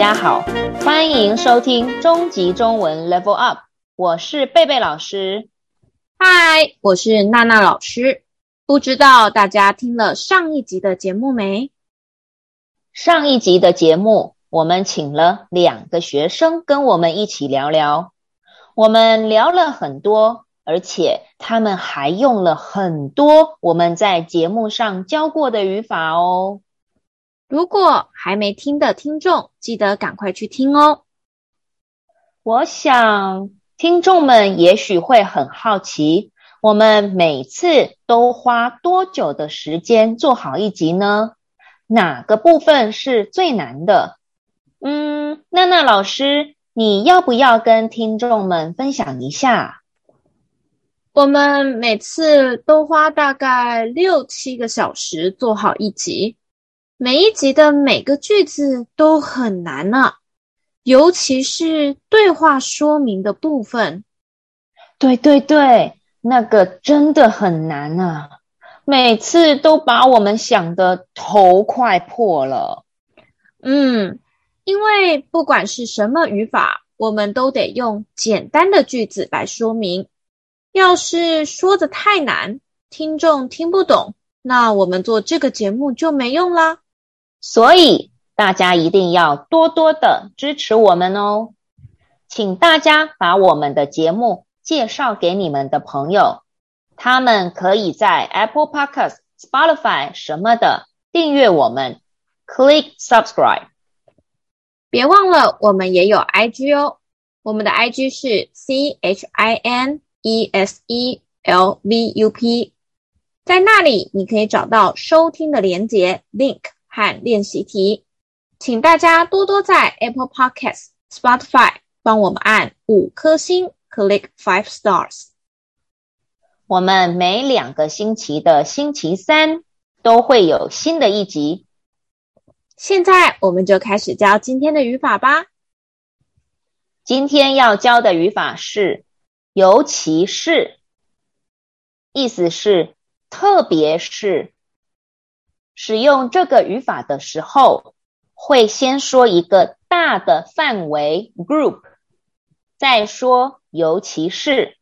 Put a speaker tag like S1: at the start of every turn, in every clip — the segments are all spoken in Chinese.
S1: 大家好，欢迎收听中级中文 Level Up，我是贝贝老师。
S2: 嗨，我是娜娜老师。不知道大家听了上一集的节目没？
S1: 上一集的节目，我们请了两个学生跟我们一起聊聊。我们聊了很多，而且他们还用了很多我们在节目上教过的语法哦。
S2: 如果还没听的听众，记得赶快去听哦。
S1: 我想听众们也许会很好奇，我们每次都花多久的时间做好一集呢？哪个部分是最难的？嗯，娜娜老师，你要不要跟听众们分享一下？
S2: 我们每次都花大概六七个小时做好一集。每一集的每个句子都很难呢、啊，尤其是对话说明的部分。
S1: 对对对，那个真的很难啊，每次都把我们想的头快破了。
S2: 嗯，因为不管是什么语法，我们都得用简单的句子来说明。要是说的太难，听众听不懂，那我们做这个节目就没用啦。
S1: 所以大家一定要多多的支持我们哦，请大家把我们的节目介绍给你们的朋友，他们可以在 Apple Podcast、Spotify 什么的订阅我们，Click Subscribe。
S2: 别忘了，我们也有 IG 哦，我们的 IG 是 C H I N E S E L V U P，在那里你可以找到收听的连接 link。和练习题，请大家多多在 Apple Podcast、Spotify 帮我们按五颗星，Click five stars。
S1: 我们每两个星期的星期三都会有新的一集。
S2: 现在我们就开始教今天的语法吧。
S1: 今天要教的语法是“尤其是”，意思是特别是。使用这个语法的时候，会先说一个大的范围 group，再说尤其是，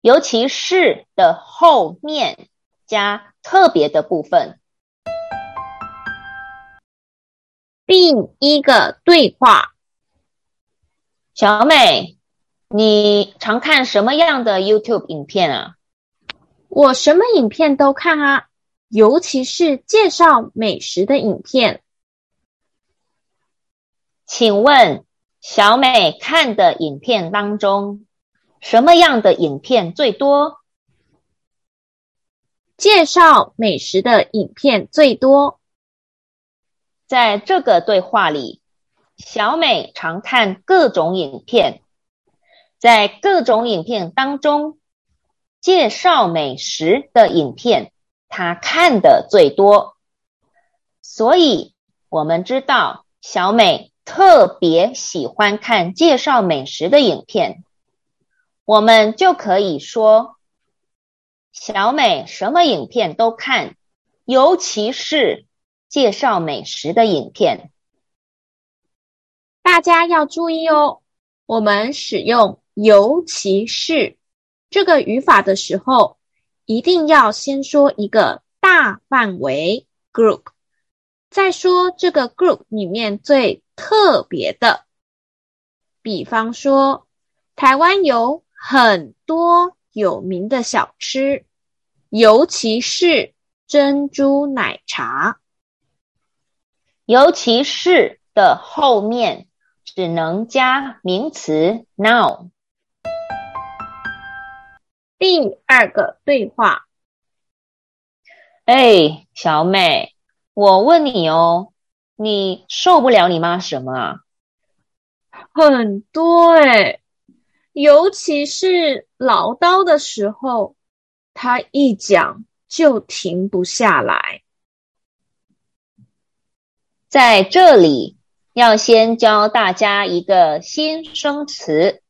S1: 尤其是的后面加特别的部分。
S2: 第一个对话：
S1: 小美，你常看什么样的 YouTube 影片啊？
S2: 我什么影片都看啊。尤其是介绍美食的影片。
S1: 请问小美看的影片当中，什么样的影片最多？
S2: 介绍美食的影片最多。
S1: 在这个对话里，小美常看各种影片，在各种影片当中，介绍美食的影片。他看的最多，所以我们知道小美特别喜欢看介绍美食的影片，我们就可以说小美什么影片都看，尤其是介绍美食的影片。
S2: 大家要注意哦，我们使用“尤其是”这个语法的时候。一定要先说一个大范围 group，再说这个 group 里面最特别的。比方说，台湾有很多有名的小吃，尤其是珍珠奶茶。
S1: 尤其是的后面只能加名词 noun。
S2: 第二个对话。
S1: 哎，小美，我问你哦，你受不了你妈什么啊？
S2: 很多哎，尤其是唠叨的时候，她一讲就停不下来。
S1: 在这里，要先教大家一个新生词，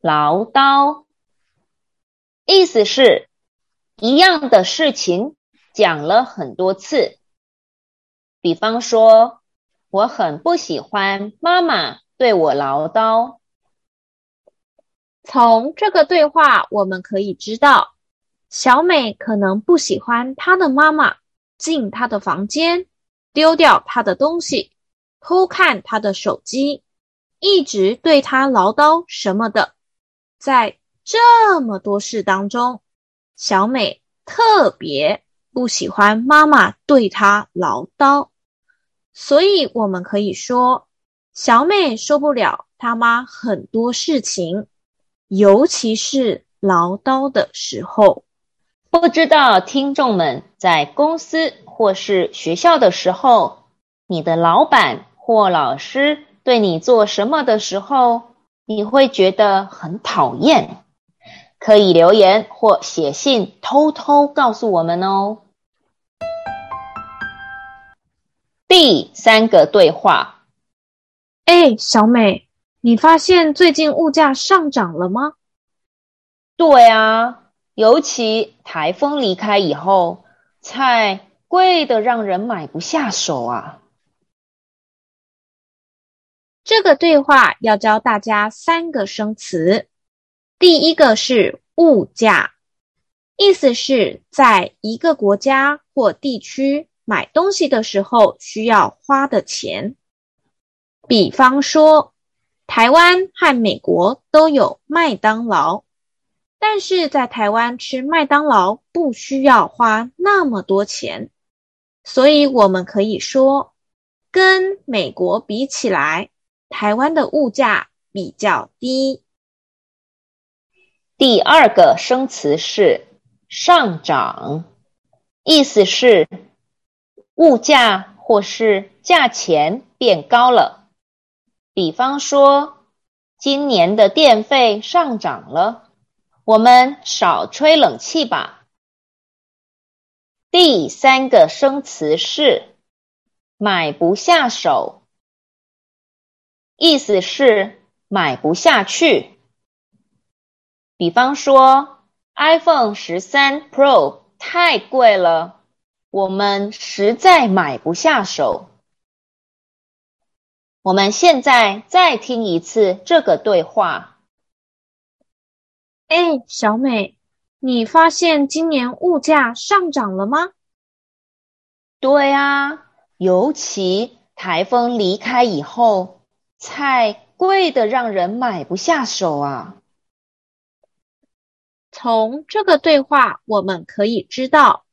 S1: 唠叨。意思是，一样的事情讲了很多次。比方说，我很不喜欢妈妈对我唠叨。
S2: 从这个对话，我们可以知道，小美可能不喜欢她的妈妈进她的房间，丢掉她的东西，偷看她的手机，一直对她唠叨什么的。在这么多事当中，小美特别不喜欢妈妈对她唠叨，所以我们可以说，小美受不了她妈很多事情。尤其是唠叨的时候，
S1: 不知道听众们在公司或是学校的时候，你的老板或老师对你做什么的时候，你会觉得很讨厌？可以留言或写信偷偷告诉我们哦。第三个对话，
S2: 哎，小美。你发现最近物价上涨了吗？
S1: 对啊，尤其台风离开以后，菜贵的让人买不下手啊。
S2: 这个对话要教大家三个生词。第一个是物价，意思是在一个国家或地区买东西的时候需要花的钱。比方说，台湾和美国都有麦当劳，但是在台湾吃麦当劳不需要花那么多钱，所以我们可以说，跟美国比起来，台湾的物价比较低。
S1: 第二个生词是上涨，意思是物价或是价钱变高了。比方说，今年的电费上涨了，我们少吹冷气吧。第三个生词是买不下手，意思是买不下去。比方说，iPhone 十三 Pro 太贵了，我们实在买不下手。我们现在再听一次这个对话。
S2: 哎，小美，你发现今年物价上涨了吗？
S1: 对啊，尤其台风离开以后，菜贵的让人买不下手啊。
S2: 从这个对话，我们可以知道，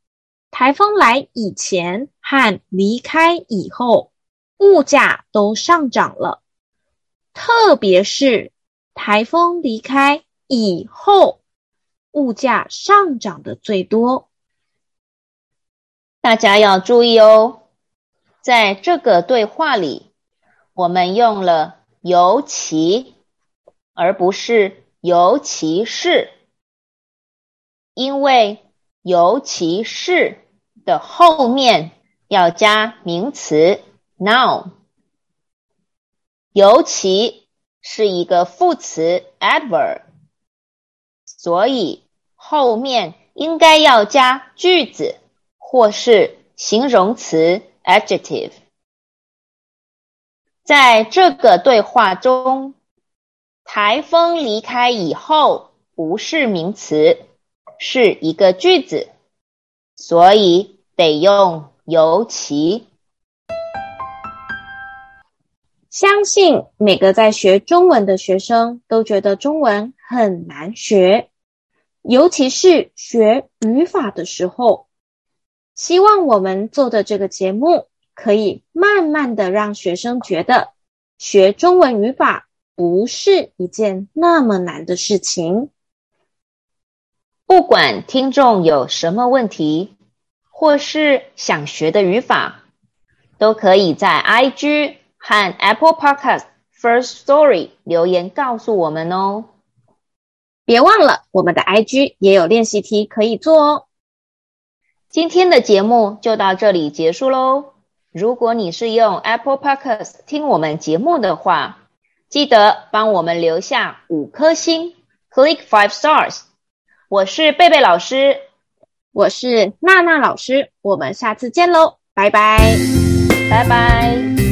S2: 台风来以前和离开以后，物价都上涨了，特别是台风离开以后，物价上涨的最多。
S1: 大家要注意哦，在这个对话里，我们用了尤其，而不是尤其是，因为尤其是的后面要加名词。Noun，尤其是一个副词 adverb，所以后面应该要加句子或是形容词 adjective。在这个对话中，台风离开以后不是名词，是一个句子，所以得用尤其。
S2: 相信每个在学中文的学生都觉得中文很难学，尤其是学语法的时候。希望我们做的这个节目可以慢慢的让学生觉得学中文语法不是一件那么难的事情。
S1: 不管听众有什么问题，或是想学的语法，都可以在 IG。和 Apple Podcast First Story 留言告诉我们哦，
S2: 别忘了我们的 IG 也有练习题可以做哦。
S1: 今天的节目就到这里结束喽。如果你是用 Apple Podcast 听我们节目的话，记得帮我们留下五颗星，Click five stars。我是贝贝老师，
S2: 我是娜娜老师，我们下次见喽，拜拜，
S1: 拜拜。